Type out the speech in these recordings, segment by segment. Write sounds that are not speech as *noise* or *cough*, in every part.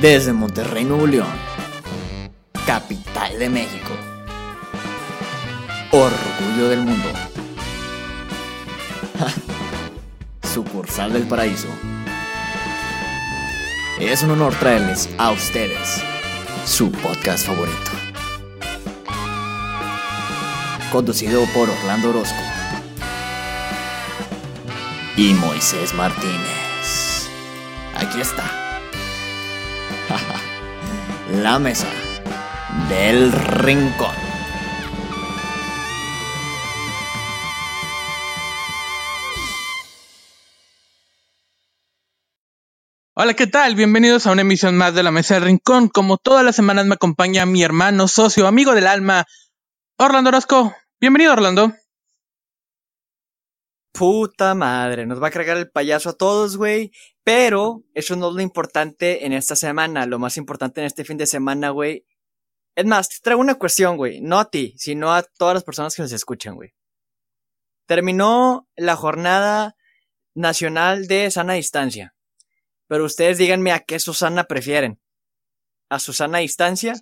Desde Monterrey, Nuevo León, capital de México, orgullo del mundo, *laughs* sucursal del paraíso. Es un honor traerles a ustedes su podcast favorito. Conducido por Orlando Orozco y Moisés Martínez. Aquí está. La mesa del rincón. Hola, ¿qué tal? Bienvenidos a una emisión más de la Mesa del Rincón. Como todas las semanas me acompaña mi hermano, socio, amigo del alma, Orlando Orozco. Bienvenido, Orlando. Puta madre, nos va a cargar el payaso a todos, güey. Pero eso no es lo importante en esta semana. Lo más importante en este fin de semana, güey. Es más, te traigo una cuestión, güey. No a ti, sino a todas las personas que nos escuchan, güey. Terminó la jornada nacional de sana distancia. Pero ustedes díganme a qué Susana prefieren. ¿A Susana distancia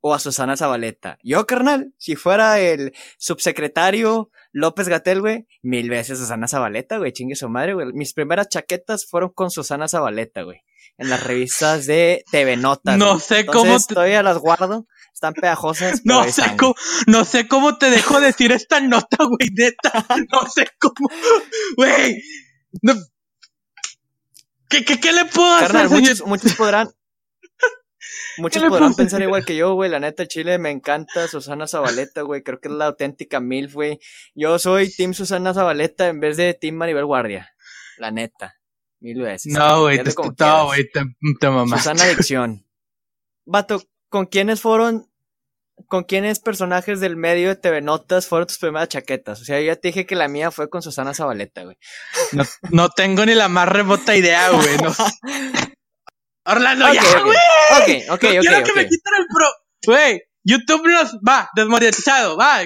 o a Susana Zabaleta. Yo, carnal, si fuera el subsecretario López Gatel, güey, mil veces Susana Zabaleta, güey, chingue su madre, güey. Mis primeras chaquetas fueron con Susana Zabaleta, güey. En las revistas de TV Notas. No sé Entonces, cómo te- Todavía las guardo. Están pegajosas. No sé cómo, no sé cómo te dejo decir esta nota, güey, neta. No sé cómo, güey. No- ¿Qué, qué, qué le puedo hacer, Carnal, señor? muchos, muchos podrán. Muchos podrán pensar igual que yo, güey. La neta, Chile me encanta Susana Zabaleta, güey. Creo que es la auténtica MILF, güey. Yo soy Team Susana Zabaleta en vez de Team Maribel Guardia. La neta. Mil veces. No, güey, te, no, güey, te, te mamaste. Susana Adicción. Vato, ¿con quiénes fueron? ¿Con quiénes personajes del medio de TV Notas fueron tus primeras chaquetas? O sea, yo ya te dije que la mía fue con Susana Zabaleta, güey. No, no tengo ni la más remota idea, güey. No. *laughs* Orlando, ya, güey. Ok, ok, No ok, quiero que me quiten el pro. Güey, YouTube nos va, desmonetizado, va.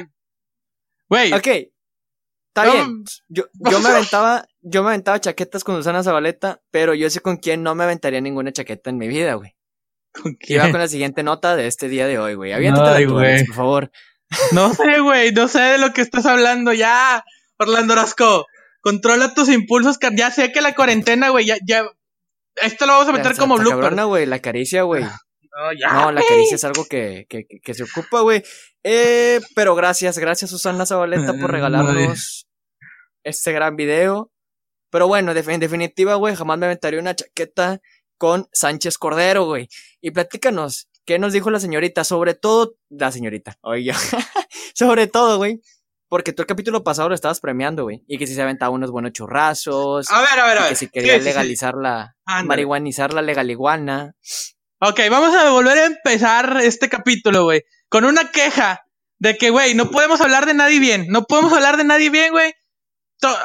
Güey, Ok. Está No, bien. Yo, yo me *laughs* aventaba, yo me aventaba chaquetas con Susana Zabaleta, pero yo sé con quién no me aventaría ninguna chaqueta en mi vida, güey. ¿con quién? con la siguiente nota de este día de hoy, güey. Aviéntate Ay, la por favor. No *laughs* sé, güey, no sé de lo que estás hablando. Ya, Orlando Orozco, controla tus impulsos. Ya sé que la cuarentena, güey, ya, ya. Esto lo vamos a meter Está- como blooper. cabrona, güey, la caricia, güey. No, ya. No, la caricia es algo que, que, que- que se ocupa, güey. Eh, pero gracias, gracias Susana Zabaleta por Ay. regalarnos este gran video. Pero bueno, en definitiva, güey, jamás me aventaría una chaqueta con Sánchez Cordero, güey. Y platícanos, ¿qué nos dijo la señorita? Sobre todo, la señorita, oye, *laughs* sobre todo, güey. Porque tú el capítulo pasado lo estabas premiando, güey. Y que si se aventaba unos buenos churrazos. A ver, a ver, a ver. que si quería Sí, sí, sí. legalizar la, Ándale. marihuanizar la legaliguana. Ok, vamos a volver a empezar este capítulo, güey. Con una queja de que, güey, no podemos hablar de nadie bien. No podemos hablar de nadie bien, güey.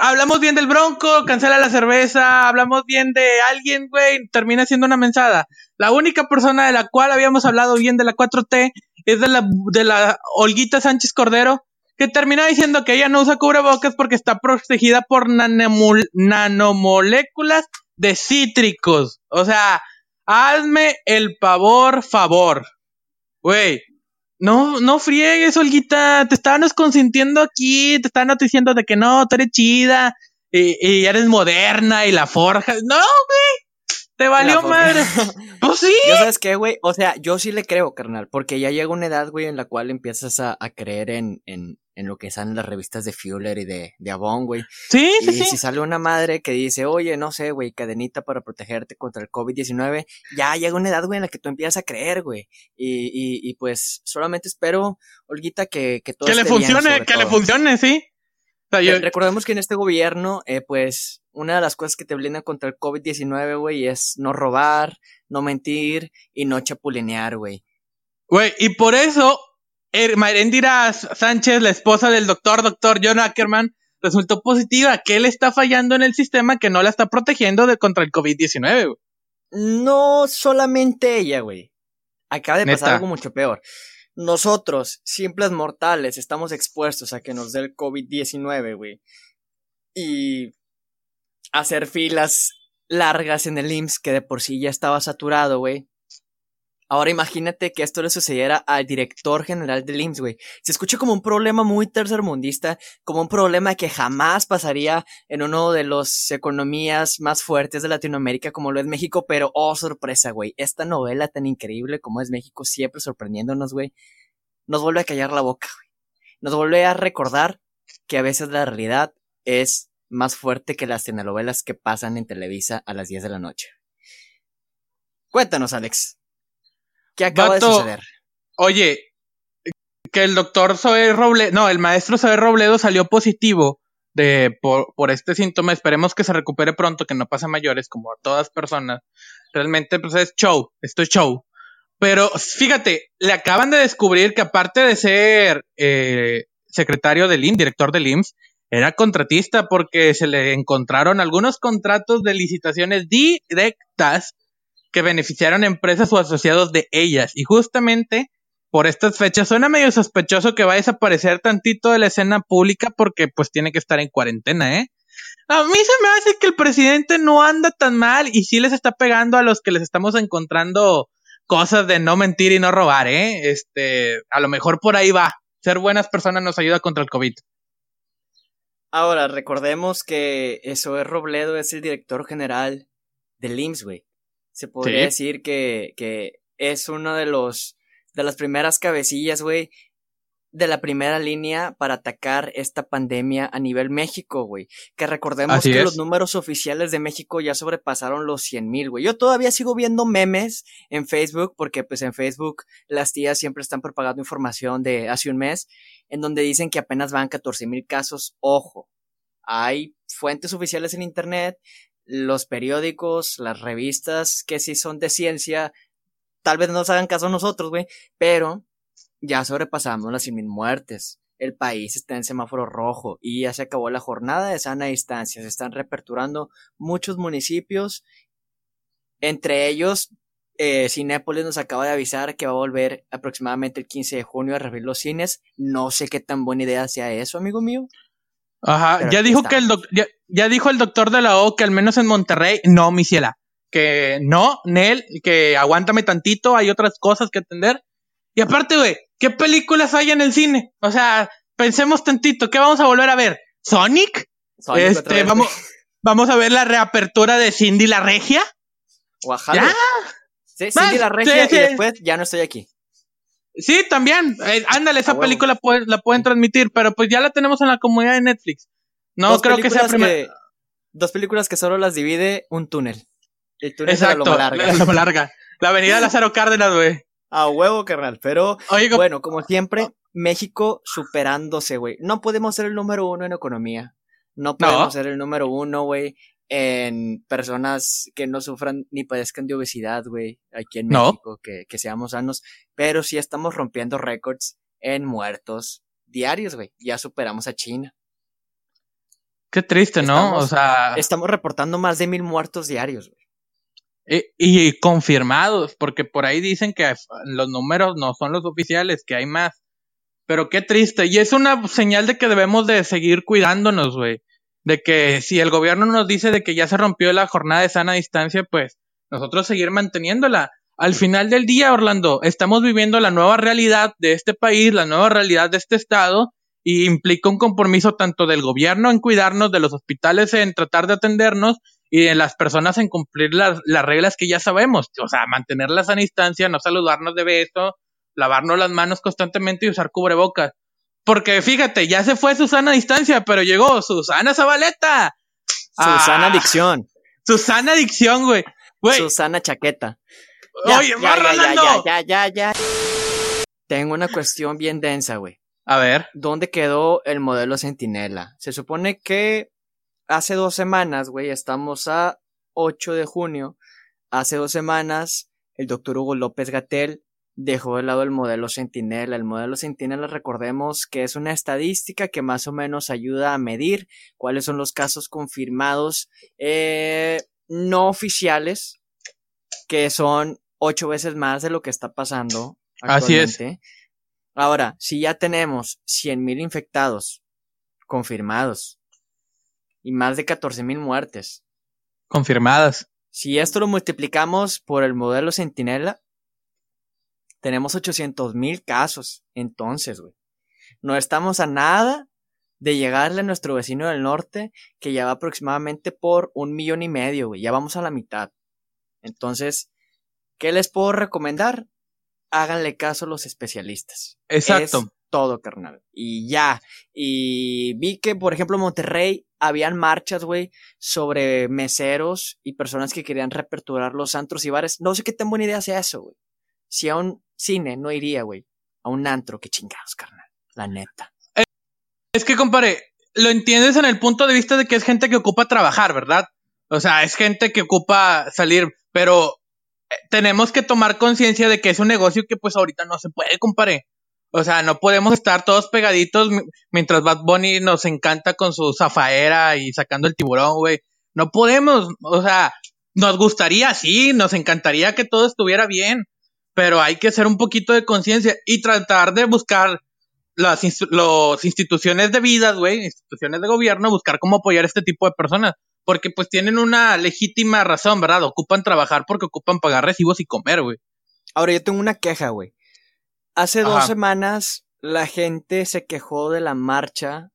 Hablamos bien del Bronco, cancela la cerveza, hablamos bien de alguien, güey, termina siendo una mensada. La única persona de la cual habíamos hablado bien de la 4T es de la, de la Olguita Sánchez Cordero, que termina diciendo que ella no usa cubrebocas porque está protegida por nanomol- nanomoléculas de cítricos. O sea, hazme el pavor, favor. Güey, no, no friegues, Olguita. Te estábamos consintiendo aquí, te estaban diciendo de que no, tú eres chida y, y eres moderna y la forja. No, güey, te valió madre. *laughs* Pues sí. ¿Ya sabes qué, güey? O sea, yo sí le creo, carnal, porque ya llega una edad, güey, en la cual empiezas a, a creer en, en, en lo que salen las revistas de Fuller y de, de Avon, güey. Sí, Y sí, sí. si sale una madre que dice, oye, no sé, güey, cadenita para protegerte contra el COVID-19, ya llega una edad, güey, en la que tú empiezas a creer, güey. Y, y, y pues solamente espero, Olguita, que, que todo Que le esté funcione, que le funcione, sí. O sea, yo- Recordemos que en este gobierno, eh, pues, una de las cosas que te blindan contra el COVID-19, güey, es no robar, no mentir y no chapulinear, güey. Güey, y por eso, Er- Mayrendira Sánchez, la esposa del doctor, doctor John Ackerman, resultó positiva, que él está fallando en el sistema que no la está protegiendo de contra el COVID-19, güey. No solamente ella, güey. Acaba de pasar algo mucho peor. Nosotros, simples mortales, estamos expuestos a que nos dé el COVID-19, güey. Y hacer filas largas en el IMSS, que de por sí ya estaba saturado, güey. Ahora imagínate que esto le sucediera al director general del IMSS, güey. Se escucha como un problema muy tercermundista, como un problema que jamás pasaría en uno de las economías más fuertes de Latinoamérica como lo es México, pero oh sorpresa, güey. Esta novela tan increíble como es México, siempre sorprendiéndonos, güey, nos vuelve a callar la boca, güey. Nos vuelve a recordar que a veces la realidad es más fuerte que las telenovelas que pasan en Televisa a las 10 de la noche. Cuéntanos, Alex. ¿Qué acaba de suceder? Oye, que el doctor Zoe Robledo, no, el maestro Zoe Robledo salió positivo de, por, por, este síntoma. Esperemos que se recupere pronto, que no pase mayores, como a todas personas. Realmente, pues es show, esto es show. Pero fíjate, le acaban de descubrir que aparte de ser eh, secretario del IMSS, director del IMSS, era contratista porque se le encontraron algunos contratos de licitaciones directas que beneficiaron empresas o asociados de ellas. Y justamente por estas fechas suena medio sospechoso que va a desaparecer tantito de la escena pública porque pues tiene que estar en cuarentena, ¿eh? A mí se me hace que el presidente no anda tan mal y sí les está pegando a los que les estamos encontrando cosas de no mentir y no robar, ¿eh? Este, a lo mejor por ahí va. Ser buenas personas nos ayuda contra el COVID. Ahora, recordemos que eso es Robledo, es el director general del IMSS, güey se podría decir que, que es uno de los de las primeras cabecillas, güey, de la primera línea para atacar esta pandemia a nivel México, güey. Que recordemos que los números oficiales de México ya sobrepasaron los 100 mil, güey. Yo todavía sigo viendo memes en Facebook, porque pues en Facebook las tías siempre están propagando información de hace un mes, en donde dicen que apenas van 14 mil casos. Ojo, hay fuentes oficiales en Internet los periódicos, las revistas que sí son de ciencia, tal vez no nos hagan caso a nosotros, güey, pero ya sobrepasamos las 100.000 muertes. El país está en semáforo rojo y ya se acabó la jornada de sana distancia. Se están reaperturando muchos municipios. Entre ellos, eh, Cinépolis nos acaba de avisar que va a volver aproximadamente el 15 de junio a reabrir los cines. No sé qué tan buena idea sea eso, amigo mío. Ajá, ya dijo que el ya, dijo el doctor de la O que al menos en Monterrey, no, mi ciela, que no, Nel, que aguántame tantito, hay otras cosas que atender. Y aparte, güey, ¿qué películas hay en el cine? O sea, pensemos tantito, ¿qué vamos a volver a ver? ¿Sonic? este, vamos, vamos a ver la reapertura de Cindy la Regia. Oaxaca. Sí, Cindy la Regia y después ya no estoy aquí. Sí, también. Eh, ándale, esa película la pueden transmitir, pero pues ya la tenemos en la comunidad de Netflix. No creo que sea. Dos películas que solo las divide un túnel. El túnel Exacto, la larga. La, larga. La avenida *laughs* Lázaro Cárdenas, güey. A huevo, carnal. Pero, bueno, como siempre, México superándose, güey. No podemos ser el número uno en economía. No podemos ser el número uno, güey, en personas que no sufran ni padezcan de obesidad, güey, aquí en México, que, que, seamos sanos, pero sí estamos rompiendo récords en muertos diarios, güey. Ya superamos a China. Qué triste, ¿no? o sea. Estamos reportando más de mil muertos diarios, güey. Y, y, confirmados, porque por ahí dicen que los números no son los oficiales, que hay más. Pero qué triste. Y es una señal de que debemos de seguir cuidándonos, güey de que si el gobierno nos dice de que ya se rompió la jornada de sana distancia, pues nosotros seguir manteniéndola. Al final del día, Orlando, estamos viviendo la nueva realidad de este país, la nueva realidad de este estado, y implica un compromiso tanto del gobierno en cuidarnos, de los hospitales en tratar de atendernos y de las personas en cumplir las, las reglas que ya sabemos. O sea, mantener la sana distancia, no saludarnos de beso, lavarnos las manos constantemente y usar cubrebocas. Porque fíjate, ya se fue Susana a distancia, pero llegó Susana Zabaleta. Susana ah, Adicción. Susana Adicción, güey. Susana Chaqueta. Oye, ya, ya, ya, ya, ya, ya, Tengo una cuestión bien densa, güey. A ver. ¿Dónde quedó el modelo Centinela? Se supone que hace dos semanas, güey, estamos a 8 de junio. Hace dos semanas, el doctor Hugo López Gatel dejó de lado el modelo Sentinela. El modelo Sentinela, recordemos que es una estadística que más o menos ayuda a medir cuáles son los casos confirmados eh, no oficiales, que son ocho veces más de lo que está pasando. Actualmente. Así es. Ahora, si ya tenemos 100.000 infectados confirmados y más de 14.000 muertes, Confirmadas. Si esto lo multiplicamos por el modelo Centinela, tenemos 800 mil casos. Entonces, güey, no estamos a nada de llegarle a nuestro vecino del norte, que ya va aproximadamente por un millón y medio, güey. Ya vamos a la mitad. Entonces, ¿qué les puedo recomendar? Háganle caso a los especialistas. Exacto. todo, carnal. Y ya. Y vi que, por ejemplo, en Monterrey habían marchas, güey, sobre meseros y personas que querían reaperturar los antros y bares. No sé qué tan buena idea sea eso, güey. Si a un cine no iría, güey. A un antro, qué chingados, carnal. La neta. Es que, compare, lo entiendes en el punto de vista de que es gente que ocupa trabajar, ¿verdad? O sea, es gente que ocupa salir, pero tenemos que tomar conciencia de que es un negocio que pues ahorita no se puede, compare. O sea, no podemos estar todos pegaditos mientras Bad Bunny nos encanta con su zafaera y sacando el tiburón, güey. No podemos, o sea, nos gustaría, sí, nos encantaría que todo estuviera bien, pero hay que hacer un poquito de conciencia y tratar de buscar las instituciones de vida, güey, instituciones de gobierno, buscar cómo apoyar a este tipo de personas. Porque pues tienen una legítima razón, ¿verdad? Ocupan trabajar porque ocupan pagar recibos y comer, güey. Ahora yo tengo una queja, güey. Hace dos semanas la gente se quejó de la marcha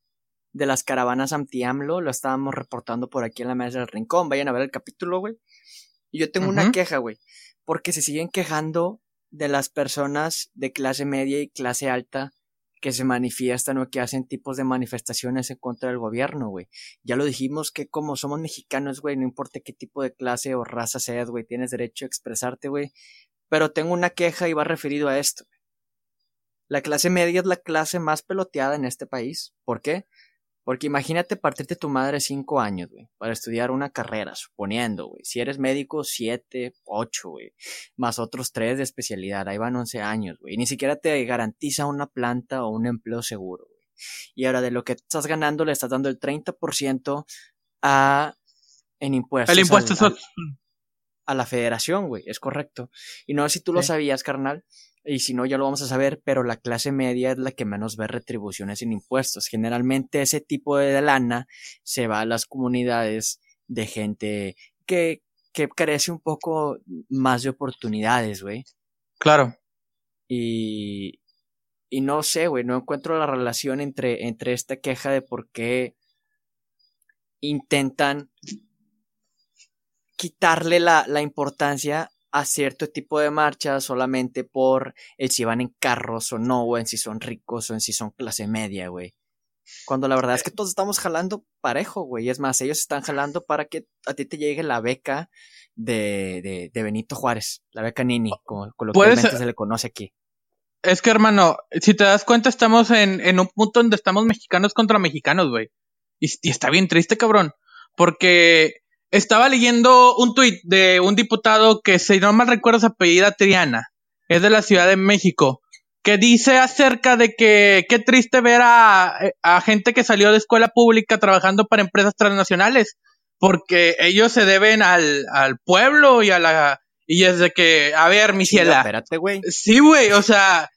de las caravanas anti-AMLO. Lo estábamos reportando por aquí en la mesa del rincón. Vayan a ver el capítulo, güey. Y yo tengo una queja, güey. Porque se siguen quejando de las personas de clase media y clase alta que se manifiestan o que hacen tipos de manifestaciones en contra del gobierno, güey. Ya lo dijimos que como somos mexicanos, güey, no importa qué tipo de clase o raza seas, güey, tienes derecho a expresarte, güey. Pero tengo una queja y va referido a esto. La clase media es la clase más peloteada en este país. ¿Por qué? Porque imagínate partirte tu madre cinco años, güey, para estudiar una carrera, suponiendo, güey. Si eres médico, siete, ocho, güey. Más otros tres de especialidad. Ahí van once años, güey. Ni siquiera te garantiza una planta o un empleo seguro, güey. Y ahora de lo que estás ganando le estás dando el 30% a en impuestos. El impuesto a la federación, güey, es correcto. Y no sé si tú lo sabías, carnal, y si no, ya lo vamos a saber, pero la clase media es la que menos ve retribuciones en impuestos. Generalmente ese tipo de lana se va a las comunidades de gente que, que carece un poco más de oportunidades, güey. Claro. Y, y no sé, güey, no encuentro la relación entre, entre esta queja de por qué intentan quitarle la, la importancia a cierto tipo de marchas solamente por el si van en carros o no, o en si son ricos o en si son clase media, güey. Cuando la verdad es que todos estamos jalando parejo, güey. Es más, ellos están jalando para que a ti te llegue la beca de, de, de Benito Juárez, la beca Nini, como coloquialmente se le conoce aquí. Es que, hermano, si te das cuenta, estamos en, en un punto donde estamos mexicanos contra mexicanos, güey. Y, y, está bien triste, cabrón. Porque estaba leyendo un tuit de un diputado que, si no mal recuerdo, su apellida Triana. Es de la Ciudad de México. Que dice acerca de que qué triste ver a, a gente que salió de escuela pública trabajando para empresas transnacionales. Porque ellos se deben al, al pueblo y a la. Y es de que, a ver, mi ciela. Espérate, güey. Sí, güey, o sea,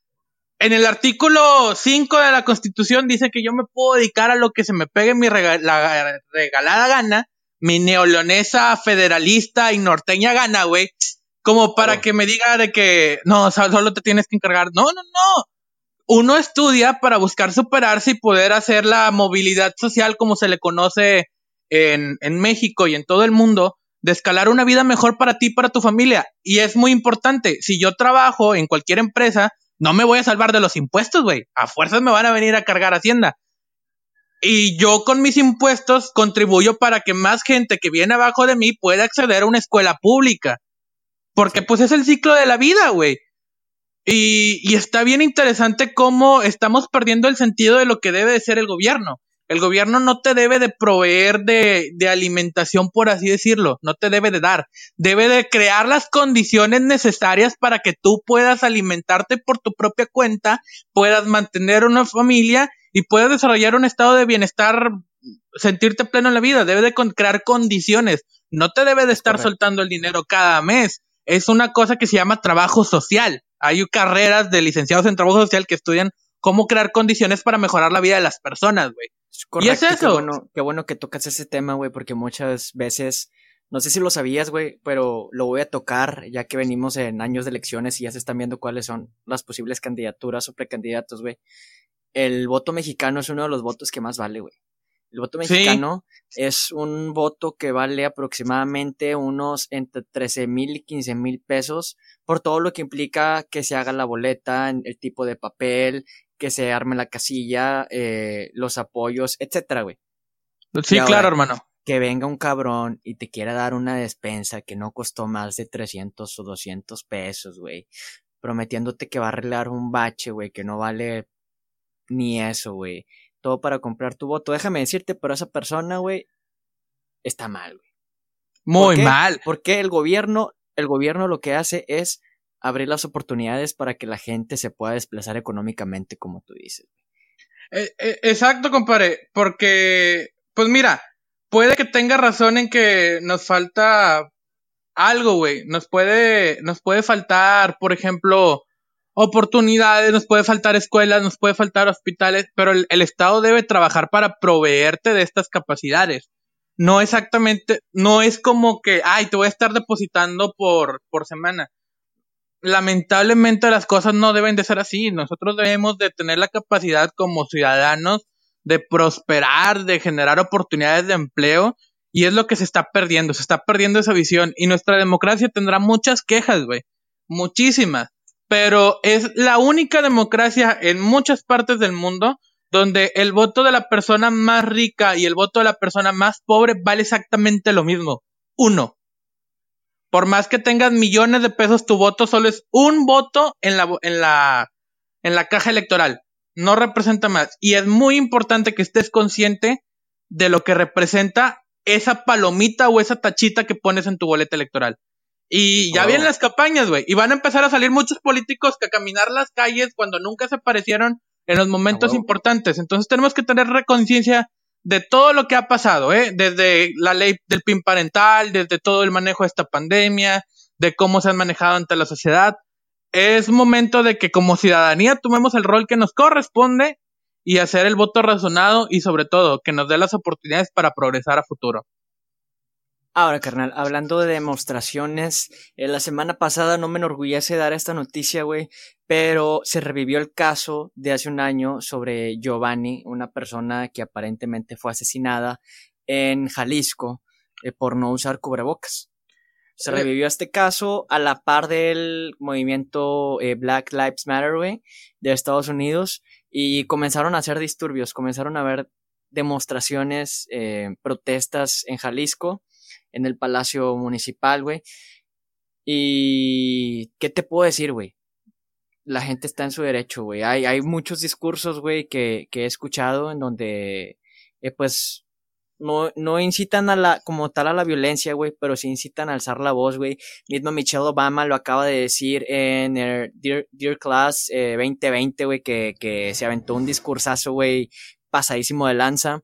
en el artículo 5 de la Constitución dice que yo me puedo dedicar a lo que se me pegue mi la regalada gana mi neolonesa federalista y norteña gana, güey, como para oh. que me diga de que no, solo te tienes que encargar. No, no, no. Uno estudia para buscar superarse y poder hacer la movilidad social como se le conoce en, en México y en todo el mundo, de escalar una vida mejor para ti y para tu familia. Y es muy importante. Si yo trabajo en cualquier empresa, no me voy a salvar de los impuestos, güey. A fuerzas me van a venir a cargar Hacienda. Y yo con mis impuestos contribuyo para que más gente que viene abajo de mí pueda acceder a una escuela pública. Porque pues es el ciclo de la vida, güey. Y, y, está bien interesante cómo estamos perdiendo el sentido de lo que debe de ser el gobierno. El gobierno no te debe de proveer de, de alimentación, por así decirlo, no te debe de dar. Debe de crear las condiciones necesarias para que tú puedas alimentarte por tu propia cuenta, puedas mantener una familia y puedes desarrollar un estado de bienestar, sentirte pleno en la vida, debe de crear condiciones, no te debe de estar soltando el dinero cada mes, es una cosa que se llama trabajo social. Hay carreras de licenciados en trabajo social que estudian cómo crear condiciones para mejorar la vida de las personas, güey. y es eso. Qué bueno, qué bueno que tocas ese tema, güey, porque muchas veces No sé si lo sabías, güey, pero lo voy a tocar ya que venimos en años de elecciones y ya se están viendo cuáles son las posibles candidaturas o precandidatos, güey. El voto mexicano es uno de los votos que más vale, güey. El voto mexicano es un voto que vale aproximadamente unos entre 13 mil y 15 mil pesos por todo lo que implica que se haga la boleta, el tipo de papel, que se arme la casilla, eh, los apoyos, etcétera, güey. Sí, claro, hermano. Que venga un cabrón y te quiera dar una despensa que no costó más de 300 o 200 pesos, güey. Prometiéndote que va a arreglar un bache, güey, que no vale ni eso, güey todo para comprar tu voto. Déjame decirte, pero esa persona, güey, está mal, güey. Muy mal. Porque el gobierno, el gobierno lo que hace es abrir las oportunidades para que la gente se pueda desplazar económicamente, como tú dices. Eh, eh, exacto, compadre, porque, pues mira, puede que tenga razón en que nos falta algo, güey. Nos puede, nos puede faltar, por ejemplo, oportunidades, nos puede faltar escuelas, nos puede faltar hospitales, pero el, Estado debe trabajar para proveerte de estas capacidades. No exactamente, no es como que, ay, te voy a estar depositando por, por semana. Lamentablemente las cosas no deben de ser así. Nosotros debemos de tener la capacidad como ciudadanos de prosperar, de generar oportunidades de empleo y es lo que se está perdiendo, se está perdiendo esa visión y nuestra democracia tendrá muchas quejas, güey, muchísimas pero es la única democracia en muchas partes del mundo donde el voto de la persona más rica y el voto de la persona más pobre vale exactamente lo mismo. Uno. Por más que tengas millones de pesos, tu voto solo es un voto en la, en la, en la caja electoral. No representa más. Y es muy importante que estés consciente de lo que representa esa palomita o esa tachita que pones en tu boleta electoral. Y ya vienen las campañas, güey. Y van a empezar a salir muchos políticos que a caminar las calles cuando nunca se aparecieron en los momentos importantes. Entonces tenemos que tener reconciencia de todo lo que ha pasado, ¿eh? Desde la ley del PIN parental, desde todo el manejo de esta pandemia, de cómo se han manejado ante la sociedad. Es momento de que como ciudadanía tomemos el rol que nos corresponde y hacer el voto razonado y sobre todo que nos dé las oportunidades para progresar a futuro. Ahora, carnal, hablando de demostraciones, eh, la semana pasada no me enorgullece dar esta noticia, güey, pero se revivió el caso de hace un año sobre Giovanni, una persona que aparentemente fue asesinada en Jalisco eh, por no usar cubrebocas. Se eh. revivió este caso a la par del movimiento Black Lives Matter, güey, de Estados Unidos, y comenzaron a hacer disturbios, comenzaron a haber demostraciones, protestas en Jalisco en el Palacio Municipal, güey. Y, ¿qué te puedo decir, güey? La gente está en su derecho, güey. Hay, hay muchos discursos, güey, que, que he escuchado en donde, eh, pues, no, no incitan a la, como tal a la violencia, güey, pero sí incitan a alzar la voz, güey. Mismo Michelle Obama lo acaba de decir en el Dear, Dear Class 2020, eh, güey, que, que se aventó un discursazo, güey, pasadísimo de lanza.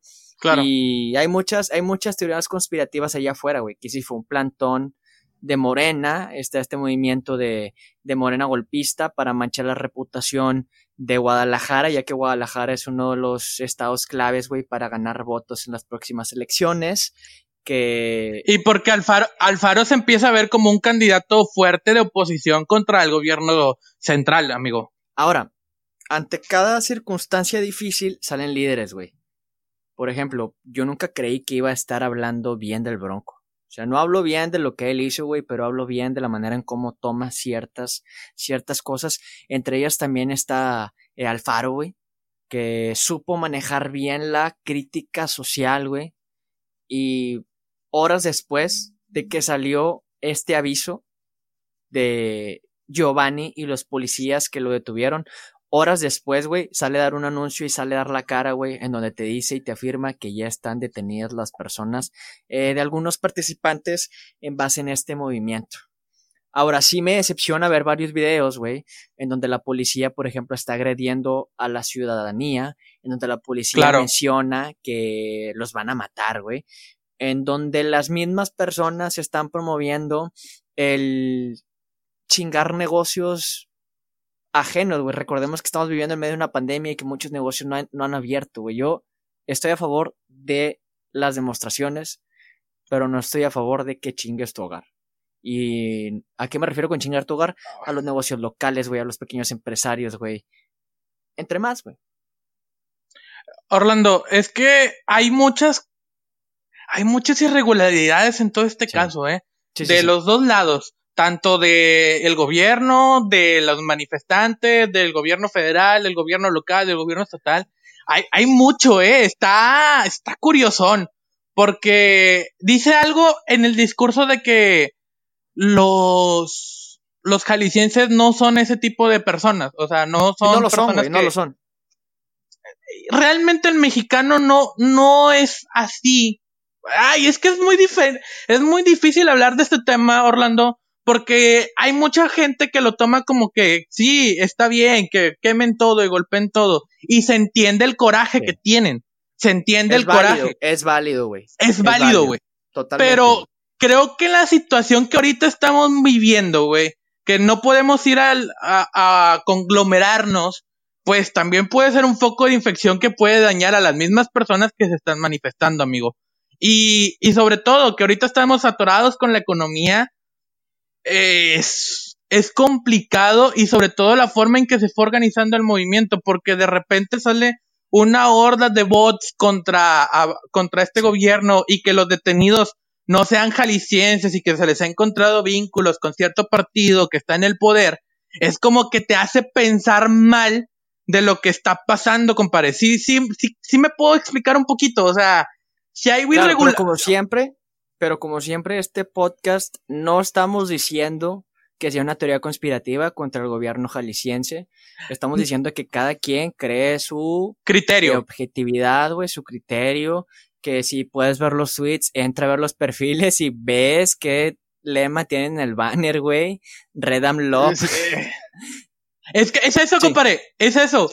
Y hay muchas, hay muchas teorías conspirativas allá afuera, güey, que si fue un plantón de Morena, está este movimiento de, de Morena golpista para manchar la reputación de Guadalajara, ya que Guadalajara es uno de los estados claves, güey, para ganar votos en las próximas elecciones. Que... Y porque Alfaro, Alfaro se empieza a ver como un candidato fuerte de oposición contra el gobierno central, amigo. Ahora, ante cada circunstancia difícil salen líderes, güey. Por ejemplo, yo nunca creí que iba a estar hablando bien del Bronco. O sea, no hablo bien de lo que él hizo, güey, pero hablo bien de la manera en cómo toma ciertas, ciertas cosas. Entre ellas también está eh, Alfaro, güey, que supo manejar bien la crítica social, güey. Y horas después de que salió este aviso de Giovanni y los policías que lo detuvieron, Horas después, güey, sale a dar un anuncio y sale a dar la cara, güey, en donde te dice y te afirma que ya están detenidas las personas eh, de algunos participantes en base en este movimiento. Ahora sí me decepciona ver varios videos, güey, en donde la policía, por ejemplo, está agrediendo a la ciudadanía, en donde la policía menciona que los van a matar, güey, en donde las mismas personas están promoviendo el chingar negocios ajenos, güey. Recordemos que estamos viviendo en medio de una pandemia y que muchos negocios no han, abierto, güey. Yo estoy a favor de las demostraciones, pero no estoy a favor de que chingues tu hogar. ¿Y a qué me refiero con chingar tu hogar? A los negocios locales, güey, a los pequeños empresarios, güey. Entre más, güey. Orlando, es que hay muchas, hay muchas irregularidades en todo este caso, ¿eh? de los dos lados, tanto de el gobierno, de los manifestantes, del gobierno federal, del gobierno local, del gobierno estatal. Hay, hay mucho, ¿eh? Está, está curiosón, porque dice algo en el discurso de que los, los jaliscienses no son ese tipo de personas, o sea, no son no lo son, no lo son realmente el mexicano no, no es así. Ay, es que es muy diferente, es muy difícil hablar de este tema, Orlando, porque hay mucha gente que lo toma como que sí, está bien, que quemen todo y golpeen todo, y se entiende el coraje que tienen, se entiende el coraje. Es válido, güey. Es, válido, güey. Totalmente. Pero creo que la situación que ahorita estamos viviendo, güey, que no podemos ir a, a conglomerarnos pues también puede ser un foco de infección que puede dañar a las mismas personas que se están manifestando, amigo. Y, y sobre todo, que ahorita estamos atorados con la economía, es, es complicado y sobre todo la forma en que se fue organizando el movimiento, porque de repente sale una horda de bots contra, contra este gobierno y que los detenidos no sean jaliscienses y que se les ha encontrado vínculos con cierto partido que está en el poder, es como que te hace pensar mal de lo que está pasando, compadre. Sí, sí, sí, sí me puedo explicar un poquito. O sea, si hay claro, como siempre, pero como siempre, este podcast no estamos diciendo que sea una teoría conspirativa contra el gobierno jalisciense. Estamos mm. diciendo que cada quien cree su criterio, objetividad, güey, su criterio. Que si puedes ver los tweets, entra a ver los *laughs* perfiles y ves qué lema tienen en el banner, güey. Redam Love. Es que es eso, compadre, es eso.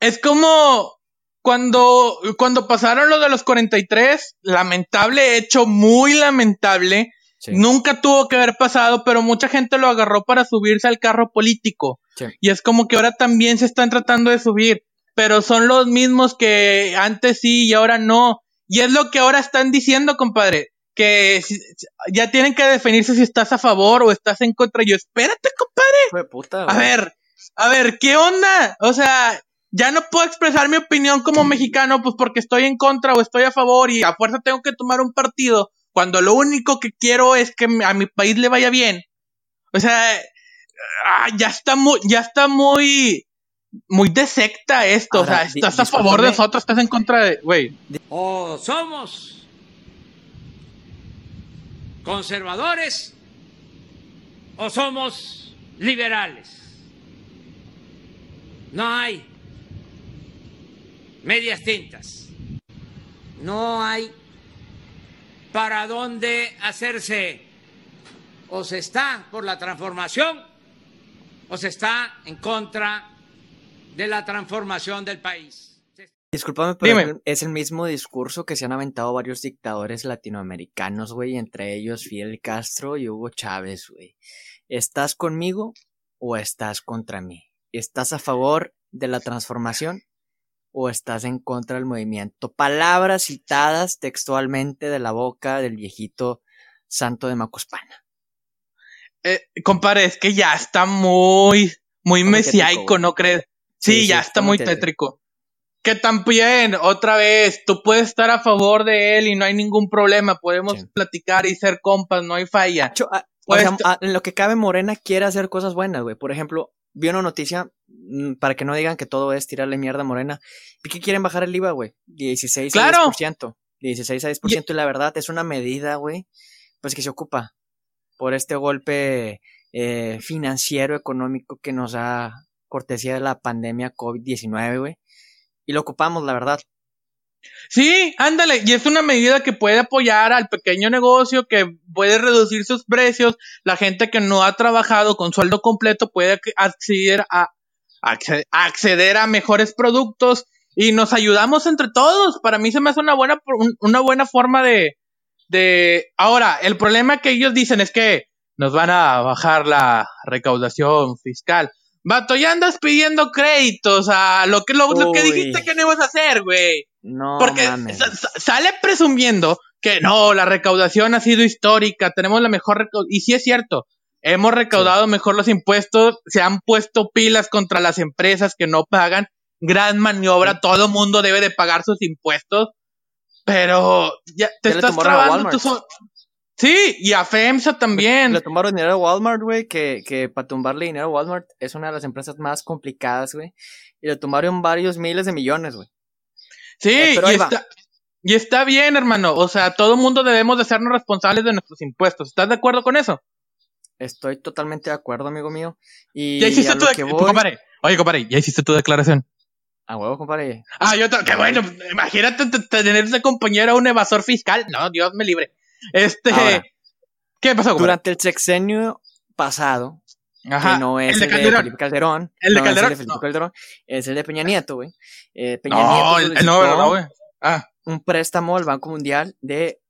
Es como cuando, cuando pasaron lo de los 43, lamentable hecho, muy lamentable. Nunca tuvo que haber pasado, pero mucha gente lo agarró para subirse al carro político. Y es como que ahora también se están tratando de subir, pero son los mismos que antes sí y ahora no. Y es lo que ahora están diciendo, compadre, que ya tienen que definirse si estás a favor o estás en contra. Yo, espérate, compadre. a ver, a ver, ¿qué onda? O sea, ya no puedo expresar mi opinión como mexicano, pues porque estoy en contra o estoy a favor y a fuerza tengo que tomar un partido cuando lo único que quiero es que a mi país le vaya bien. O sea, ah, ya está muy, ya está muy, muy de secta esto. o sea, estás a favor de nosotros, estás en contra de, güey. O somos conservadores o somos liberales. No hay medias tintas. No hay para dónde hacerse. O se está por la transformación o se está en contra de la transformación del país. Disculpame, pero es el mismo discurso que se han aventado varios dictadores latinoamericanos, güey, entre ellos Fidel Castro y Hugo Chávez, güey. ¿Estás conmigo o estás contra mí? ¿Estás a favor de la transformación o estás en contra del movimiento? Palabras citadas textualmente de la boca del viejito santo de Macuspana. Eh, compadre, es que ya está muy, muy mesiaico, ¿no crees? Sí, ya está muy tétrico. Que también, otra vez, tú puedes estar a favor de él y no hay ningún problema, podemos platicar y ser compas, no hay falla. Ah, ah, en lo que cabe, Morena quiere hacer cosas buenas, güey. Por ejemplo, vi una noticia mm, para que no digan que todo es tirarle mierda a Morena. ¿Y qué quieren bajar el IVA, güey? 16 a 10%. 16 a 10%. Y, la verdad es una medida, güey, pues que se ocupa por este golpe eh, financiero, económico que nos da cortesía de la pandemia COVID-19, güey. Y lo ocupamos, la verdad. Sí, ándale, y es una medida que puede apoyar al pequeño negocio, que puede reducir sus precios, la gente que no ha trabajado con sueldo completo puede acceder a, acceder a mejores productos y nos ayudamos entre todos. Para mí se me hace una buena, una buena forma de, de... Ahora, el problema que ellos dicen es que nos van a bajar la recaudación fiscal. Vato, ya andas pidiendo créditos a lo que, lo, que dijiste que no ibas a hacer, güey. No, Porque sale presumiendo que no, la recaudación ha sido histórica, tenemos la mejor recaudación. Y sí es cierto, hemos recaudado mejor los impuestos, se han puesto pilas contra las empresas que no pagan, gran maniobra, todo mundo debe de pagar sus impuestos, pero ya te estás trabando tú Sí, y a FEMSA también. Le tomaron dinero a Walmart, güey, que, que para tumbarle dinero a Walmart es una de las empresas más complicadas, güey. Y le tomaron varios miles de millones, güey. Sí, eh, y, está, y está bien, hermano. O sea, todo mundo debemos de sernos responsables de nuestros impuestos. ¿Estás de acuerdo con eso? Estoy totalmente de acuerdo, amigo mío. Y ya hiciste tu declaración. Oye, compadre, ya hiciste tu declaración. A huevo, compadre. Ah, yo, qué bueno. Imagínate tener de compañero a un evasor fiscal. No, Dios me libre. Este. ¿Qué pasó? Durante el sexenio pasado, Ajá, que no es el de, Felipe Calderón. El de Calderón. Es el de Felipe Calderón. Es el de Peña Nieto, güey. Eh, Peña no, Nieto. El, no, güey. Ah. Un préstamo al Banco Mundial de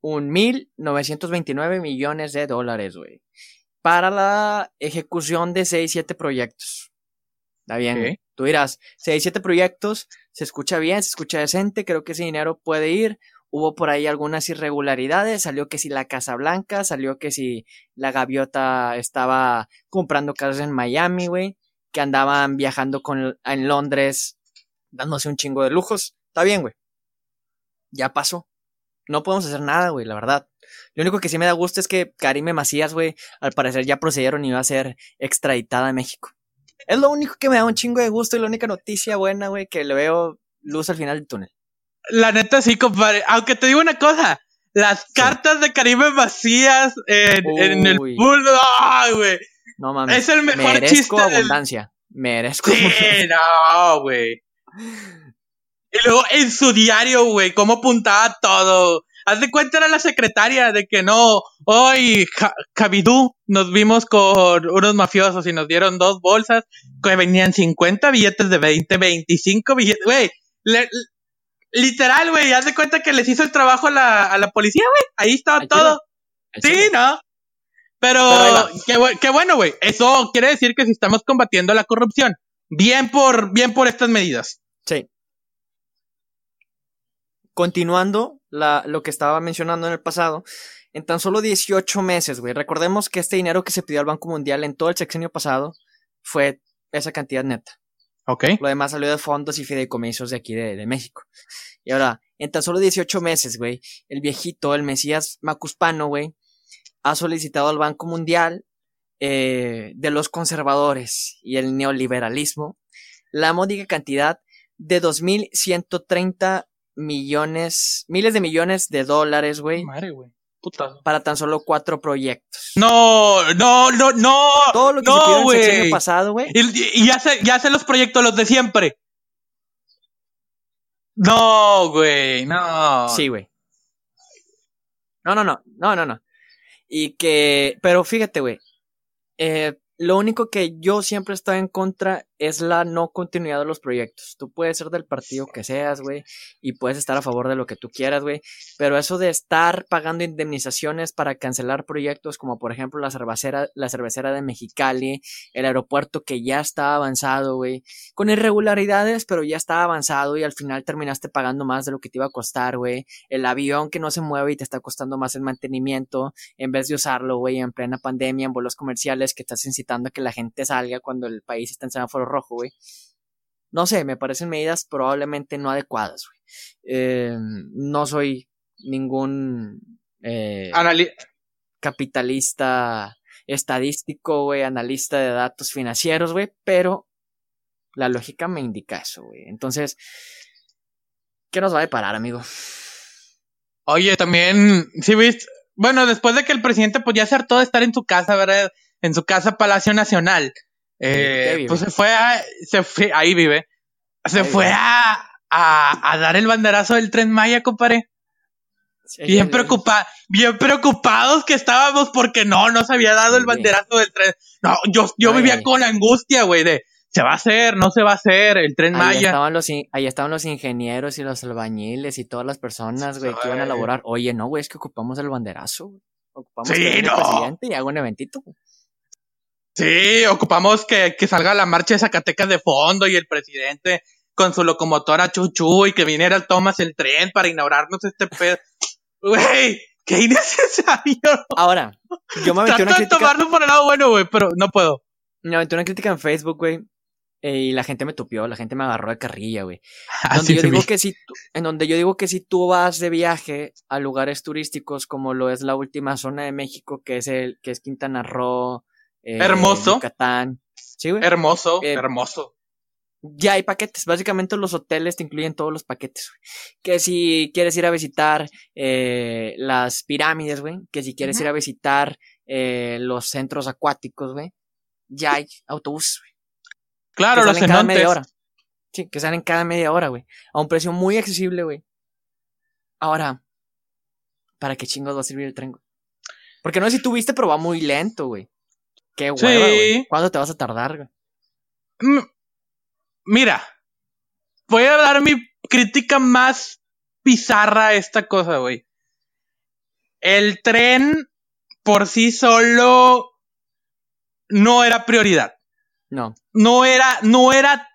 un mil novecientos veintinueve millones de dólares, güey. Para la ejecución de seis, siete proyectos. Está bien. Tú dirás, seis, siete proyectos, se escucha bien, se escucha decente, creo que ese dinero puede ir hubo por ahí algunas irregularidades, salió que si la Casa Blanca, salió que si la gaviota estaba comprando casas en Miami, güey, que andaban viajando con, en Londres dándose un chingo de lujos. Está bien, güey. Ya pasó. No podemos hacer nada, güey, la verdad. Lo único que sí me da gusto es que Karime Macías, güey, al parecer ya procedieron y iba a ser extraditada a México. Es lo único que me da un chingo de gusto y la única noticia buena, güey, que le veo luz al final del túnel. La neta sí, compadre. Aunque te digo una cosa. Las cartas de Caribe vacías en, el pool. ¡Ay, güey! No mames. Es el mejor Merezco chiste. abundancia. Merezco. Sí, no, güey. Y luego en su diario, güey, cómo apuntaba todo. Haz de cuenta era la secretaria de que no, hoy Cabidú nos vimos con unos mafiosos y nos dieron dos bolsas que venían 50 billetes de 20, 25 billetes, güey. Literal, güey, haz de cuenta que les hizo el trabajo a la, a la policía, güey. Ahí estaba todo. Sí, ¿no? Pero, qué, qué, bueno, güey. Eso quiere decir que si estamos combatiendo la corrupción. Bien por, bien por estas medidas. Sí. Continuando la, lo que estaba mencionando en el pasado, en tan solo 18 meses, güey. Recordemos que este dinero que se pidió al Banco Mundial en todo el sexenio pasado fue esa cantidad neta. Lo demás salió de fondos y fideicomisos de aquí de, México. Y ahora, en tan solo 18 meses, güey, el viejito, el Mesías Macuspano, güey, ha solicitado al Banco Mundial eh, de los conservadores y el neoliberalismo la módica cantidad de 2.130 millones, miles de millones de dólares, güey. Madre, güey. Para tan solo cuatro proyectos. No, no, no, no. Todo lo que se pidió en el año pasado, güey. Y, ya hace, ya hace los proyectos, los de siempre. No, güey, no. Sí, güey. No, no, no, no, no, no. Y que, pero fíjate, güey. Eh, lo único que yo siempre estoy en contra es la no continuidad de los proyectos. Tú puedes ser del partido que seas, güey, y puedes estar a favor de lo que tú quieras, güey, pero eso de estar pagando indemnizaciones para cancelar proyectos como por ejemplo la cervecera, la cervecera de Mexicali, el aeropuerto que ya estaba avanzado, güey, con irregularidades, pero ya estaba avanzado y al final terminaste pagando más de lo que te iba a costar, güey, el avión que no se mueve y te está costando más el mantenimiento, en vez de usarlo, güey, en plena pandemia, en vuelos comerciales que estás incitando a que la gente salga cuando el país está en semáforo rojo, güey. No sé, me parecen medidas probablemente no adecuadas, güey. Eh, no soy ningún eh, capitalista estadístico, güey, analista de datos financieros, güey, pero la lógica me indica eso, güey. Entonces, ¿qué nos va a deparar, amigo? Oye, también, sí, viste, bueno, después de que el presidente pues ya se hartó de estar en su casa, ¿verdad? En su casa Palacio Nacional. Eh, pues se fue a, se fue, ahí vive, se fue a, a, dar el banderazo del tren Maya, compadre. bien, preocupa bien preocupados que estábamos porque no, no se había dado el banderazo del tren. No, yo, yo vivía con angustia, güey, de se va a hacer, no se va a hacer, el tren ahí Maya. Estaban los, ahí estaban los ingenieros y los albañiles y todas las personas, güey, que iban a laborar. Oye, no, güey, es que ocupamos el banderazo, Ocupamos sí, el presidente y hago un eventito, Sí, ocupamos que, que salga la marcha de Zacatecas de fondo y el presidente con su locomotora chuchu y que viniera el Thomas el tren para inaugurarnos este pedo. Güey, qué innecesario. Ahora, yo me aventé una de crítica. tomarlo por el lado bueno, güey, pero no puedo. Me aventé una crítica en Facebook, güey. eh, y la gente me tupió, la gente me agarró de carrilla, güey. *laughs* Ah, donde yo digo vi. que si tú- en donde yo digo que si tú vas de viaje a lugares turísticos como lo es la última zona de México, que es el, que es Quintana Roo, eh, Hermoso. Yucatán, sí, güey. Hermoso, Eh, hermoso. Ya hay paquetes, básicamente los hoteles te incluyen todos los paquetes, güey. Que si quieres ir a visitar eh, las pirámides, güey, que si quieres ir a visitar eh, los centros acuáticos, güey, ya hay autobús, güey. Claro, que los salen cada media hora. Sí, que salen cada media hora, güey. A un precio muy accesible, güey. Ahora, ¿para qué chingos va a servir el tren, güey? Porque no sé si tú viste, pero va muy lento, güey. Qué hueva, Sí. güey. ¿Cuándo te vas a tardar, güey? Mm, Mira, voy a dar mi crítica más bizarra a esta cosa, güey. El tren por sí solo no era prioridad. No. No era, no era.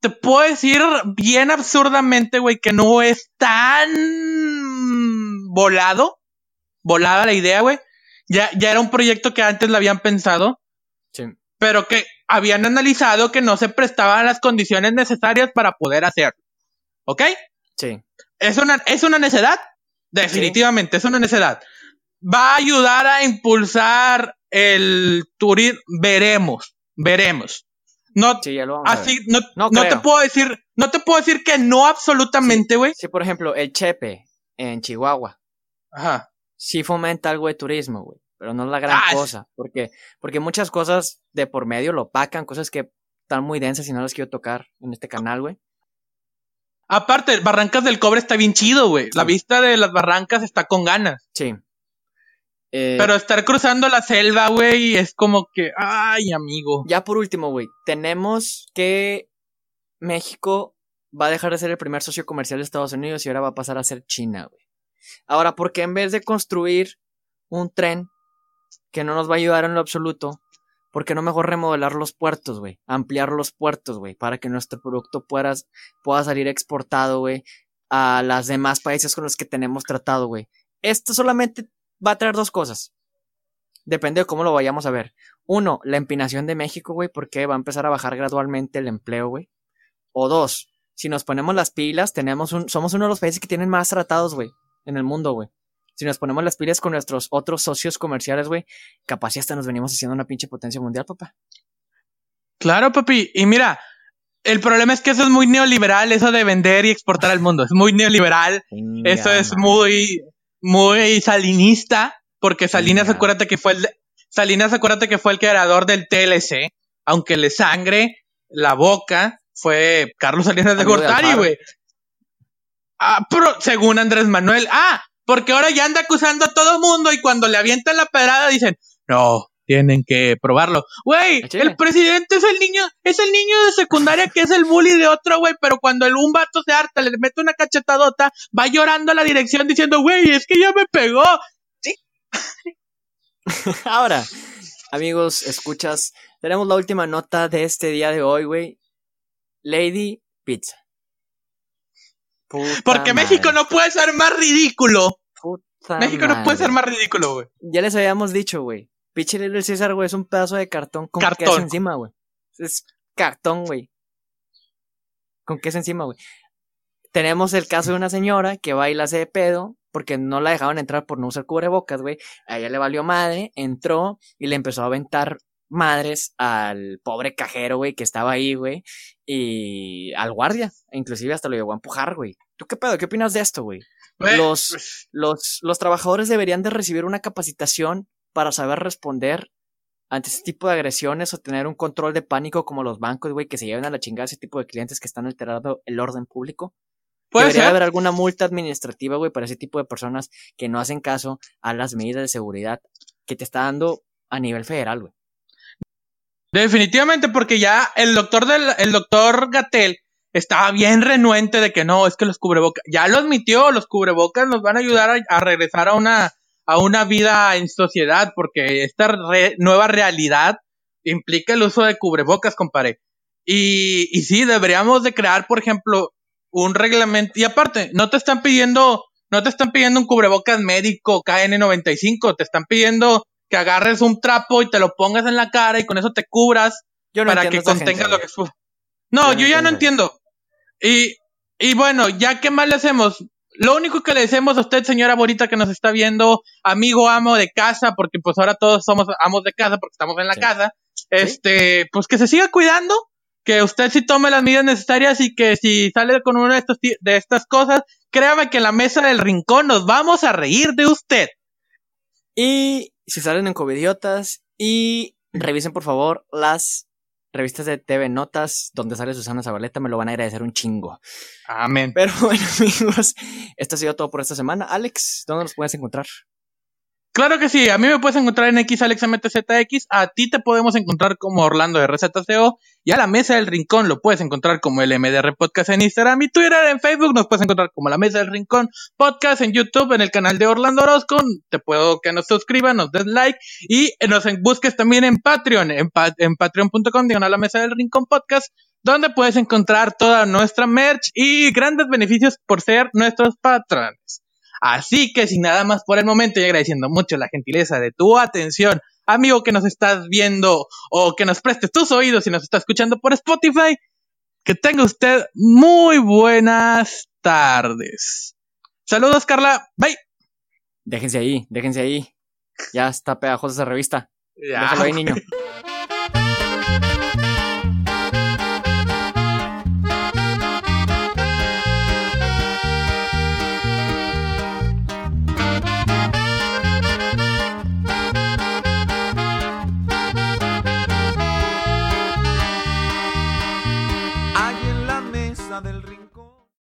Te puedo decir bien absurdamente, güey, que no es tan volado. Volada la idea, güey. Ya, ya era un proyecto que antes lo habían pensado Sí. pero que habían analizado que no se prestaban las condiciones necesarias para poder hacerlo. ¿Ok? Sí. ¿Es una, ¿Es una necedad? Definitivamente, es una necedad. ¿Va a ayudar a impulsar el turismo? Veremos, veremos. No, Sí, ya lo vamos a ver. así, no, No no te puedo decir, no te puedo decir que no absolutamente, güey. Sí, por ejemplo, el Chepe en Chihuahua Ajá. Sí fomenta algo de turismo, güey. Pero no es la gran Ah, cosa. Porque, porque muchas cosas de por medio lo opacan, cosas que están muy densas y no las quiero tocar en este canal, güey. Aparte, Barrancas del Cobre está bien chido, güey. La vista de las barrancas está con ganas. Sí. Eh, Pero estar cruzando la selva, güey, es como que, ay, amigo. Ya por último, güey, tenemos que México va a dejar de ser el primer socio comercial de Estados Unidos y ahora va a pasar a ser China, güey. Ahora, ¿por qué en vez de construir un tren que no nos va a ayudar en lo absoluto, por qué no mejor remodelar los puertos, güey? Ampliar los puertos, güey, para que nuestro producto pueda, pueda salir exportado, güey, a las demás países con los que tenemos tratado, güey. Esto solamente va a traer dos cosas. Depende de cómo lo vayamos a ver. Uno, la empinación de México, güey, porque va a empezar a bajar gradualmente el empleo, güey. O dos, si nos ponemos las pilas, tenemos un, somos uno de los países que tienen más tratados, güey, en el mundo, güey. Si nos ponemos las pilas con nuestros otros socios comerciales, güey, capaz ya hasta nos venimos haciendo una pinche potencia mundial, papá. Claro, papi. Y mira, el problema es que eso es muy neoliberal, eso de vender y exportar al mundo. Es muy neoliberal. Eso es muy, muy salinista. Porque Salinas, acuérdate que fue el, Salinas, acuérdate que fue el creador del TLC. Aunque le sangre la boca, fue Carlos Salinas de Gortari, güey. Ah, pero según Andrés Manuel. Ah, porque ahora ya anda acusando a todo mundo y cuando le avientan la pedrada dicen, no, tienen que probarlo. Güey, chile. el presidente es el niño, es el niño de secundaria que es el bully de otro, güey, pero cuando el un vato se harta, le mete una cachetadota, va llorando a la dirección diciendo, güey, es que ya me pegó. *laughs* Ahora, amigos, escuchas, tenemos la última nota de este día de hoy, güey. Lady Pizza. Puta Porque México no puede ser más ridículo. puta México no puede ser más ridículo, güey. Ya les habíamos dicho, güey. Pinche Little César, güey, es un pedazo de cartón con Cartón. queso encima, güey. Es cartón, güey. Con queso encima, güey. Tenemos el caso de una señora que va y la hace de pedo porque no la dejaban entrar por no usar cubrebocas, güey. A ella le valió madre, entró y le empezó a aventar madres al pobre cajero, güey, que estaba ahí, güey, y al guardia. Inclusive hasta lo llevó a empujar, güey. ¿Tú qué pedo? ¿Qué opinas de esto, güey? Los- pues, los, los trabajadores deberían de recibir una capacitación para saber responder ante ese tipo de agresiones o tener un control de pánico como los bancos, güey, que se lleven a la chingada ese tipo de clientes que están alterando el orden público. Puede Debería ser. haber alguna multa administrativa, güey, para ese tipo de personas que no hacen caso a las medidas de seguridad que te está dando a nivel federal, güey. Definitivamente, porque ya el doctor del, el doctor Gatel estaba bien renuente de que no, es que los cubrebocas, ya lo admitió, los cubrebocas nos van a ayudar a, a regresar a una, a una vida en sociedad, porque esta re- nueva realidad implica el uso de cubrebocas, compadre. Y, y sí, deberíamos de crear, por ejemplo, un reglamento, y aparte, no te están pidiendo no te están pidiendo un cubrebocas médico KN95, te están pidiendo que agarres un trapo y te lo pongas en la cara y con eso te cubras Yo no para que a esa contenga gente, lo que es. No, Yo no yo ya no entiendo. Y, y bueno, ya qué más le hacemos. Lo único que le decimos a usted, señora Bonita, que nos está viendo, amigo amo de casa, porque pues ahora todos somos amos de casa porque estamos en la Sí. casa, este, pues que se siga cuidando, que usted sí tome las medidas necesarias y que si sale con una de, estos, de estas cosas, créame que en la mesa del rincón nos vamos a reír de usted. Y si salen en covidiotas y revisen por favor las revistas de TV Notas donde sale Susana Zabaleta, me lo van a agradecer un chingo. Amén. Pero *laughs* bueno, amigos, esto ha sido todo por esta semana. Alex, ¿dónde nos puedes encontrar? Claro que sí, a mí me puedes encontrar en XAlexMTZX, a ti te podemos encontrar como Orlando de RZCO y a la Mesa del Rincón lo puedes encontrar como el MDR Podcast en Instagram y Twitter, en Facebook nos puedes encontrar como la Mesa del Rincón Podcast en YouTube, en el canal de Orlando Orozco, te puedo que nos suscriban, nos des like y nos busques también en Patreon, en, pa- en patreon.com, la Mesa del Rincón Podcast, donde puedes encontrar toda nuestra merch y grandes beneficios por ser nuestros patrones. Así que sin nada más por el momento y agradeciendo mucho la gentileza de tu atención, amigo que nos estás viendo o que nos prestes tus oídos y nos está escuchando por Spotify, que tenga usted muy buenas tardes. Saludos, Carla. Bye. Déjense ahí, déjense ahí. Ya está pegajosa esa revista. Ya, Déjalo ahí, niño. *laughs*